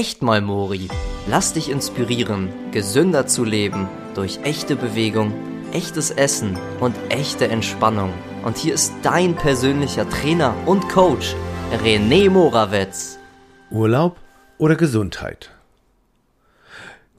echt mal Mori. Lass dich inspirieren, gesünder zu leben durch echte Bewegung, echtes Essen und echte Entspannung. Und hier ist dein persönlicher Trainer und Coach, René Morawetz. Urlaub oder Gesundheit?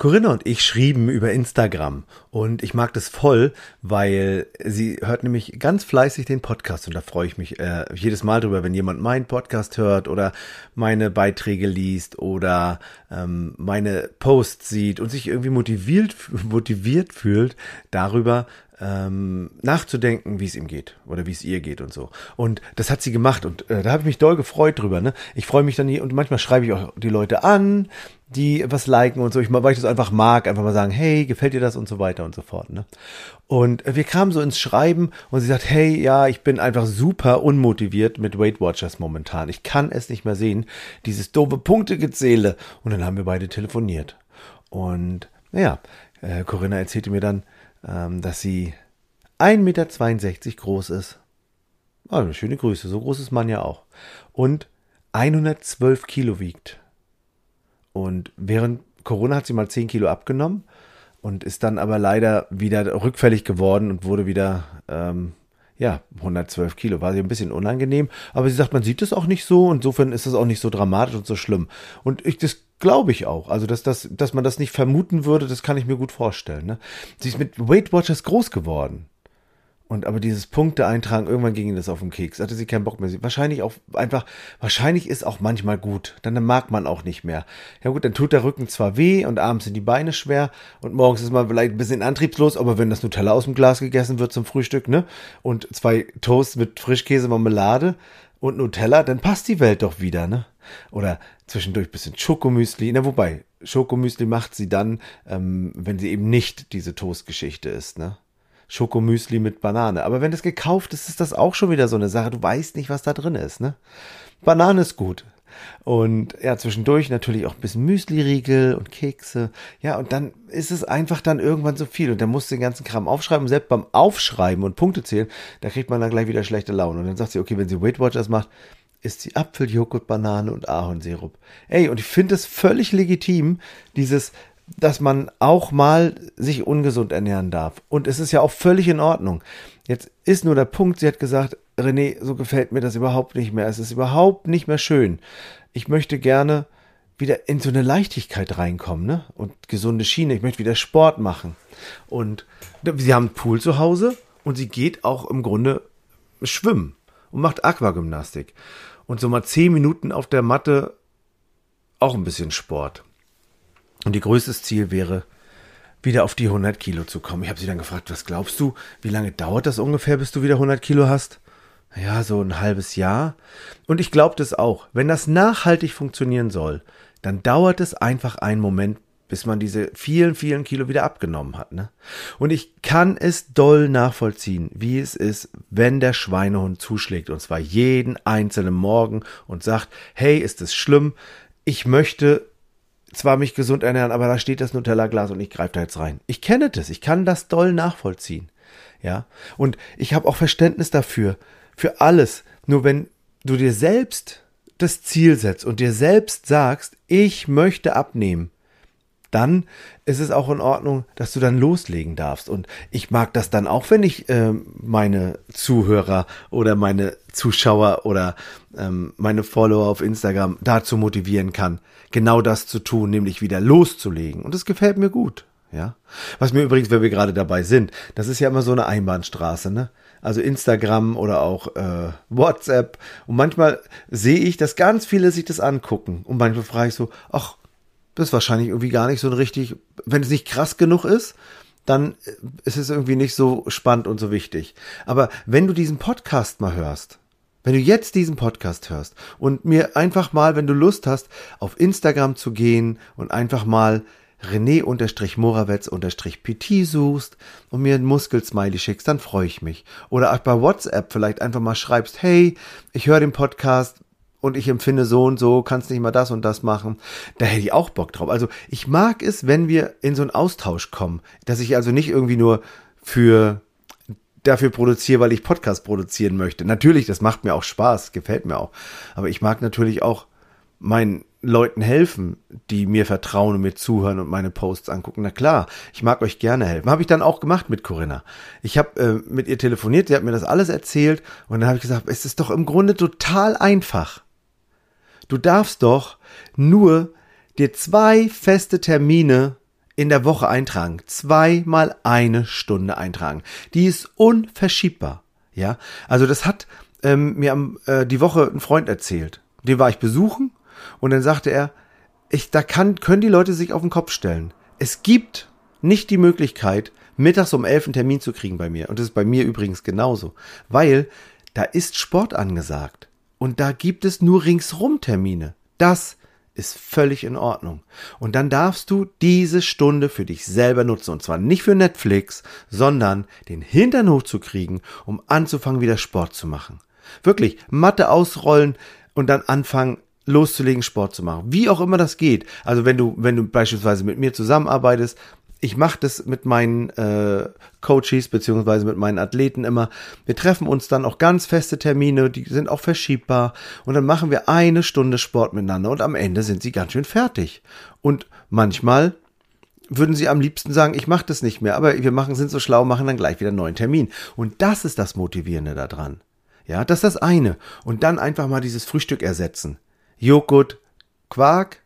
Corinna und ich schrieben über Instagram und ich mag das voll, weil sie hört nämlich ganz fleißig den Podcast und da freue ich mich äh, jedes Mal drüber, wenn jemand meinen Podcast hört oder meine Beiträge liest oder ähm, meine Posts sieht und sich irgendwie motiviert, motiviert fühlt darüber, ähm, nachzudenken, wie es ihm geht oder wie es ihr geht und so. Und das hat sie gemacht und äh, da habe ich mich doll gefreut drüber. Ne? Ich freue mich dann nie und manchmal schreibe ich auch die Leute an, die was liken und so, ich, weil ich das einfach mag, einfach mal sagen, hey, gefällt dir das und so weiter und so fort. Ne? Und wir kamen so ins Schreiben und sie sagt, hey, ja, ich bin einfach super unmotiviert mit Weight Watchers momentan. Ich kann es nicht mehr sehen, dieses doofe Punktegezähle. Und dann haben wir beide telefoniert. Und naja, äh, Corinna erzählte mir dann, ähm, dass sie 1,62 Meter groß ist. Also schöne Grüße, so groß ist man ja auch. Und 112 Kilo wiegt. Und während Corona hat sie mal 10 Kilo abgenommen und ist dann aber leider wieder rückfällig geworden und wurde wieder, ähm, ja, 112 Kilo. War sie ein bisschen unangenehm, aber sie sagt, man sieht es auch nicht so. Insofern ist es auch nicht so dramatisch und so schlimm. Und ich, das glaube ich auch. Also, dass, das, dass man das nicht vermuten würde, das kann ich mir gut vorstellen. Ne? Sie ist mit Weight Watchers groß geworden. Und aber dieses Punkte eintragen, irgendwann ging das auf den Keks. Hatte sie keinen Bock mehr. Wahrscheinlich auch einfach, wahrscheinlich ist auch manchmal gut. Dann mag man auch nicht mehr. Ja gut, dann tut der Rücken zwar weh und abends sind die Beine schwer und morgens ist man vielleicht ein bisschen antriebslos, aber wenn das Nutella aus dem Glas gegessen wird zum Frühstück, ne? Und zwei Toast mit Frischkäse, Marmelade und Nutella, dann passt die Welt doch wieder, ne? Oder zwischendurch bisschen Schokomüsli. Na, wobei, Schokomüsli macht sie dann, ähm, wenn sie eben nicht diese Toastgeschichte ist, ne? Schokomüsli mit Banane. Aber wenn das gekauft ist, ist das auch schon wieder so eine Sache. Du weißt nicht, was da drin ist, ne? Banane ist gut. Und ja, zwischendurch natürlich auch ein bisschen Müsli-Riegel und Kekse. Ja, und dann ist es einfach dann irgendwann so viel. Und dann musst du den ganzen Kram aufschreiben. Und selbst beim Aufschreiben und Punkte zählen, da kriegt man dann gleich wieder schlechte Laune. Und dann sagt sie, okay, wenn sie Weight Watchers macht, ist sie Apfel, Joghurt, Banane und Ahornsirup. Ey, und ich finde es völlig legitim, dieses, dass man auch mal sich ungesund ernähren darf. Und es ist ja auch völlig in Ordnung. Jetzt ist nur der Punkt, sie hat gesagt, René, so gefällt mir das überhaupt nicht mehr. Es ist überhaupt nicht mehr schön. Ich möchte gerne wieder in so eine Leichtigkeit reinkommen, ne? Und gesunde Schiene. Ich möchte wieder Sport machen. Und sie haben einen Pool zu Hause und sie geht auch im Grunde schwimmen und macht Aquagymnastik. Und so mal zehn Minuten auf der Matte auch ein bisschen Sport. Und ihr größtes Ziel wäre, wieder auf die 100 Kilo zu kommen. Ich habe sie dann gefragt, was glaubst du, wie lange dauert das ungefähr, bis du wieder 100 Kilo hast? Ja, so ein halbes Jahr. Und ich glaube das auch. Wenn das nachhaltig funktionieren soll, dann dauert es einfach einen Moment, bis man diese vielen, vielen Kilo wieder abgenommen hat. Ne? Und ich kann es doll nachvollziehen, wie es ist, wenn der Schweinehund zuschlägt, und zwar jeden einzelnen Morgen und sagt, hey, ist es schlimm? Ich möchte zwar mich gesund ernähren, aber da steht das Nutella-Glas und ich greife da jetzt rein. Ich kenne das, ich kann das doll nachvollziehen. Ja, und ich habe auch Verständnis dafür, für alles. Nur wenn du dir selbst das Ziel setzt und dir selbst sagst, ich möchte abnehmen, dann ist es auch in Ordnung, dass du dann loslegen darfst. Und ich mag das dann auch, wenn ich äh, meine Zuhörer oder meine Zuschauer oder ähm, meine Follower auf Instagram dazu motivieren kann, genau das zu tun, nämlich wieder loszulegen. Und das gefällt mir gut. Ja. Was mir übrigens, wenn wir gerade dabei sind, das ist ja immer so eine Einbahnstraße, ne? Also Instagram oder auch äh, WhatsApp. Und manchmal sehe ich, dass ganz viele sich das angucken. Und manchmal frage ich so, ach, das ist wahrscheinlich irgendwie gar nicht so ein richtig, wenn es nicht krass genug ist, dann ist es irgendwie nicht so spannend und so wichtig. Aber wenn du diesen Podcast mal hörst, wenn du jetzt diesen Podcast hörst und mir einfach mal, wenn du Lust hast, auf Instagram zu gehen und einfach mal René-Morawetz-PT suchst und mir ein Muskelsmiley schickst, dann freue ich mich. Oder auch bei WhatsApp vielleicht einfach mal schreibst, hey, ich höre den Podcast, und ich empfinde so und so, kannst nicht mal das und das machen. Da hätte ich auch Bock drauf. Also ich mag es, wenn wir in so einen Austausch kommen, dass ich also nicht irgendwie nur für dafür produziere, weil ich Podcast produzieren möchte. Natürlich, das macht mir auch Spaß, gefällt mir auch. Aber ich mag natürlich auch mein Leuten helfen, die mir vertrauen und mir zuhören und meine Posts angucken. Na klar, ich mag euch gerne helfen. Habe ich dann auch gemacht mit Corinna. Ich habe äh, mit ihr telefoniert, sie hat mir das alles erzählt und dann habe ich gesagt, es ist doch im Grunde total einfach. Du darfst doch nur dir zwei feste Termine in der Woche eintragen. Zweimal eine Stunde eintragen. Die ist unverschiebbar. Ja, also das hat ähm, mir am, äh, die Woche ein Freund erzählt. Den war ich besuchen und dann sagte er, ich, da kann, können die Leute sich auf den Kopf stellen. Es gibt nicht die Möglichkeit, mittags um elf einen Termin zu kriegen bei mir. Und das ist bei mir übrigens genauso. Weil da ist Sport angesagt. Und da gibt es nur ringsrum Termine. Das ist völlig in Ordnung. Und dann darfst du diese Stunde für dich selber nutzen. Und zwar nicht für Netflix, sondern den Hintern hochzukriegen, um anzufangen, wieder Sport zu machen. Wirklich, Matte ausrollen und dann anfangen, loszulegen, Sport zu machen. Wie auch immer das geht. Also wenn du, wenn du beispielsweise mit mir zusammenarbeitest, ich mache das mit meinen äh, Coaches beziehungsweise mit meinen Athleten immer. Wir treffen uns dann auch ganz feste Termine, die sind auch verschiebbar und dann machen wir eine Stunde Sport miteinander und am Ende sind sie ganz schön fertig. Und manchmal würden sie am liebsten sagen, ich mache das nicht mehr, aber wir machen sind so schlau, machen dann gleich wieder einen neuen Termin. Und das ist das Motivierende daran. Ja, das ist das eine. Und dann einfach mal dieses Frühstück ersetzen. Joghurt, Quark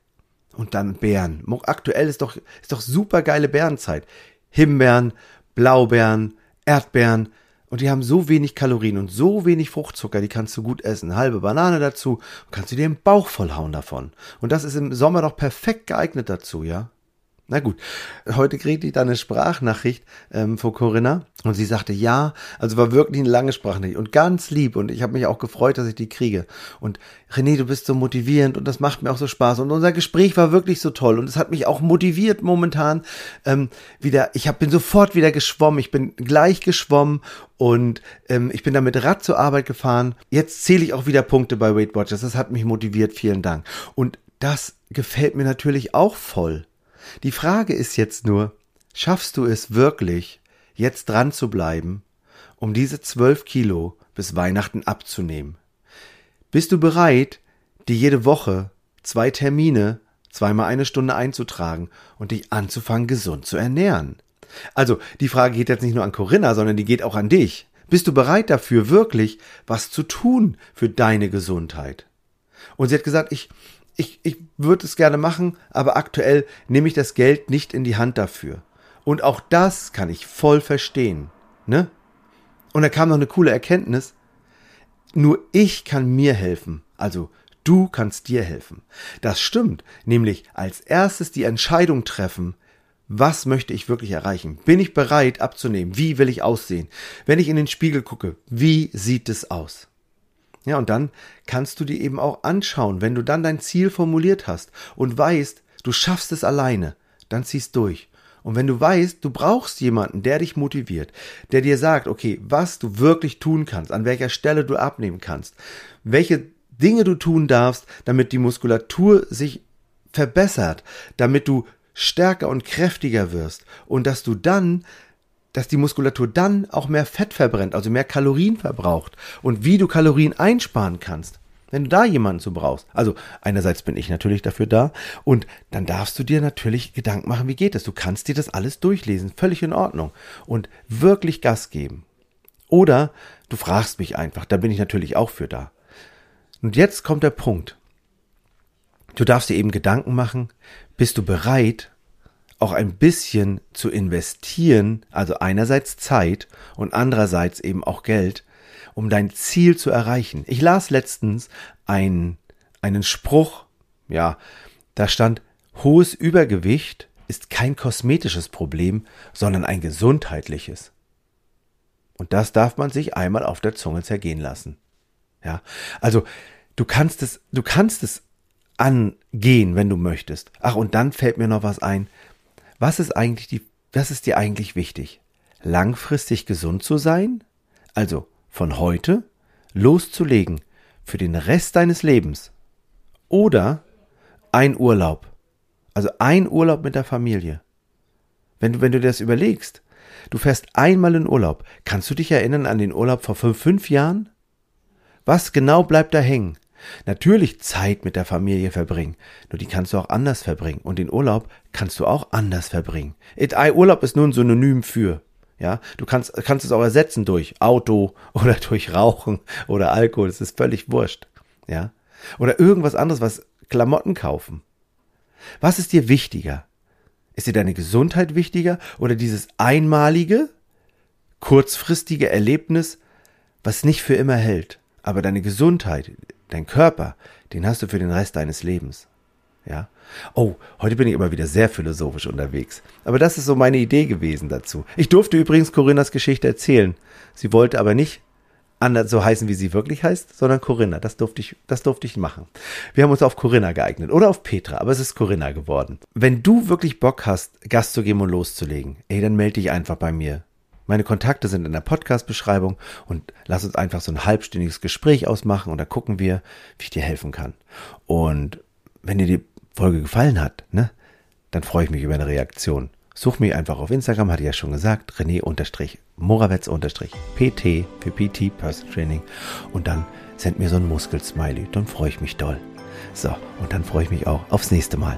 und dann Beeren. Aktuell ist doch, ist doch super geile Beerenzeit. Himbeeren, Blaubeeren, Erdbeeren. Und die haben so wenig Kalorien und so wenig Fruchtzucker, die kannst du gut essen. Halbe Banane dazu, kannst du dir den Bauch vollhauen davon. Und das ist im Sommer doch perfekt geeignet dazu, ja? Na gut, heute kriegte ich dann eine Sprachnachricht ähm, von Corinna und sie sagte ja, also war wirklich eine lange Sprachnachricht und ganz lieb und ich habe mich auch gefreut, dass ich die kriege. Und René, du bist so motivierend und das macht mir auch so Spaß und unser Gespräch war wirklich so toll und es hat mich auch motiviert momentan ähm, wieder. Ich hab, bin sofort wieder geschwommen, ich bin gleich geschwommen und ähm, ich bin da mit Rad zur Arbeit gefahren. Jetzt zähle ich auch wieder Punkte bei Weight Watchers. Das hat mich motiviert. Vielen Dank. Und das gefällt mir natürlich auch voll. Die Frage ist jetzt nur, schaffst du es wirklich, jetzt dran zu bleiben, um diese zwölf Kilo bis Weihnachten abzunehmen? Bist du bereit, dir jede Woche zwei Termine, zweimal eine Stunde einzutragen und dich anzufangen, gesund zu ernähren? Also, die Frage geht jetzt nicht nur an Corinna, sondern die geht auch an dich. Bist du bereit dafür, wirklich was zu tun für deine Gesundheit? Und sie hat gesagt, ich, ich, ich würde es gerne machen, aber aktuell nehme ich das Geld nicht in die Hand dafür. Und auch das kann ich voll verstehen. Ne? Und da kam noch eine coole Erkenntnis. Nur ich kann mir helfen. Also du kannst dir helfen. Das stimmt. Nämlich als erstes die Entscheidung treffen, was möchte ich wirklich erreichen? Bin ich bereit abzunehmen? Wie will ich aussehen? Wenn ich in den Spiegel gucke, wie sieht es aus? Ja, und dann kannst du dir eben auch anschauen, wenn du dann dein Ziel formuliert hast und weißt, du schaffst es alleine, dann ziehst durch. Und wenn du weißt, du brauchst jemanden, der dich motiviert, der dir sagt, okay, was du wirklich tun kannst, an welcher Stelle du abnehmen kannst, welche Dinge du tun darfst, damit die Muskulatur sich verbessert, damit du stärker und kräftiger wirst und dass du dann dass die Muskulatur dann auch mehr Fett verbrennt, also mehr Kalorien verbraucht. Und wie du Kalorien einsparen kannst, wenn du da jemanden zu brauchst. Also einerseits bin ich natürlich dafür da und dann darfst du dir natürlich Gedanken machen, wie geht es. Du kannst dir das alles durchlesen, völlig in Ordnung und wirklich Gas geben. Oder du fragst mich einfach, da bin ich natürlich auch für da. Und jetzt kommt der Punkt. Du darfst dir eben Gedanken machen, bist du bereit, auch ein bisschen zu investieren, also einerseits Zeit und andererseits eben auch Geld, um dein Ziel zu erreichen. Ich las letztens ein, einen Spruch, ja, da stand, hohes Übergewicht ist kein kosmetisches Problem, sondern ein gesundheitliches. Und das darf man sich einmal auf der Zunge zergehen lassen. Ja, also du kannst es, du kannst es angehen, wenn du möchtest. Ach, und dann fällt mir noch was ein was ist eigentlich die, was ist dir eigentlich wichtig? Langfristig gesund zu sein? Also von heute loszulegen für den Rest deines Lebens? Oder ein Urlaub? Also ein Urlaub mit der Familie. Wenn du, wenn du dir das überlegst, du fährst einmal in Urlaub. Kannst du dich erinnern an den Urlaub vor fünf, fünf Jahren? Was genau bleibt da hängen? Natürlich Zeit mit der Familie verbringen, nur die kannst du auch anders verbringen und den Urlaub kannst du auch anders verbringen. Urlaub ist nur ein Synonym für. Ja, du kannst, kannst es auch ersetzen durch Auto oder durch Rauchen oder Alkohol. Es ist völlig wurscht. Ja, oder irgendwas anderes, was Klamotten kaufen. Was ist dir wichtiger? Ist dir deine Gesundheit wichtiger oder dieses einmalige, kurzfristige Erlebnis, was nicht für immer hält? Aber deine Gesundheit, dein Körper, den hast du für den Rest deines Lebens. Ja. Oh, heute bin ich aber wieder sehr philosophisch unterwegs. Aber das ist so meine Idee gewesen dazu. Ich durfte übrigens Corinnas Geschichte erzählen. Sie wollte aber nicht anders so heißen, wie sie wirklich heißt, sondern Corinna. Das durfte ich, das durfte ich machen. Wir haben uns auf Corinna geeignet oder auf Petra, aber es ist Corinna geworden. Wenn du wirklich Bock hast, Gast zu geben und loszulegen, ey, dann melde dich einfach bei mir. Meine Kontakte sind in der Podcast-Beschreibung und lass uns einfach so ein halbstündiges Gespräch ausmachen und da gucken wir, wie ich dir helfen kann. Und wenn dir die Folge gefallen hat, ne, dann freue ich mich über eine Reaktion. Such mich einfach auf Instagram, hatte ich ja schon gesagt, René-Morawetz-PT für PT Person Training und dann send mir so ein Muskelsmiley, dann freue ich mich doll. So, und dann freue ich mich auch aufs nächste Mal.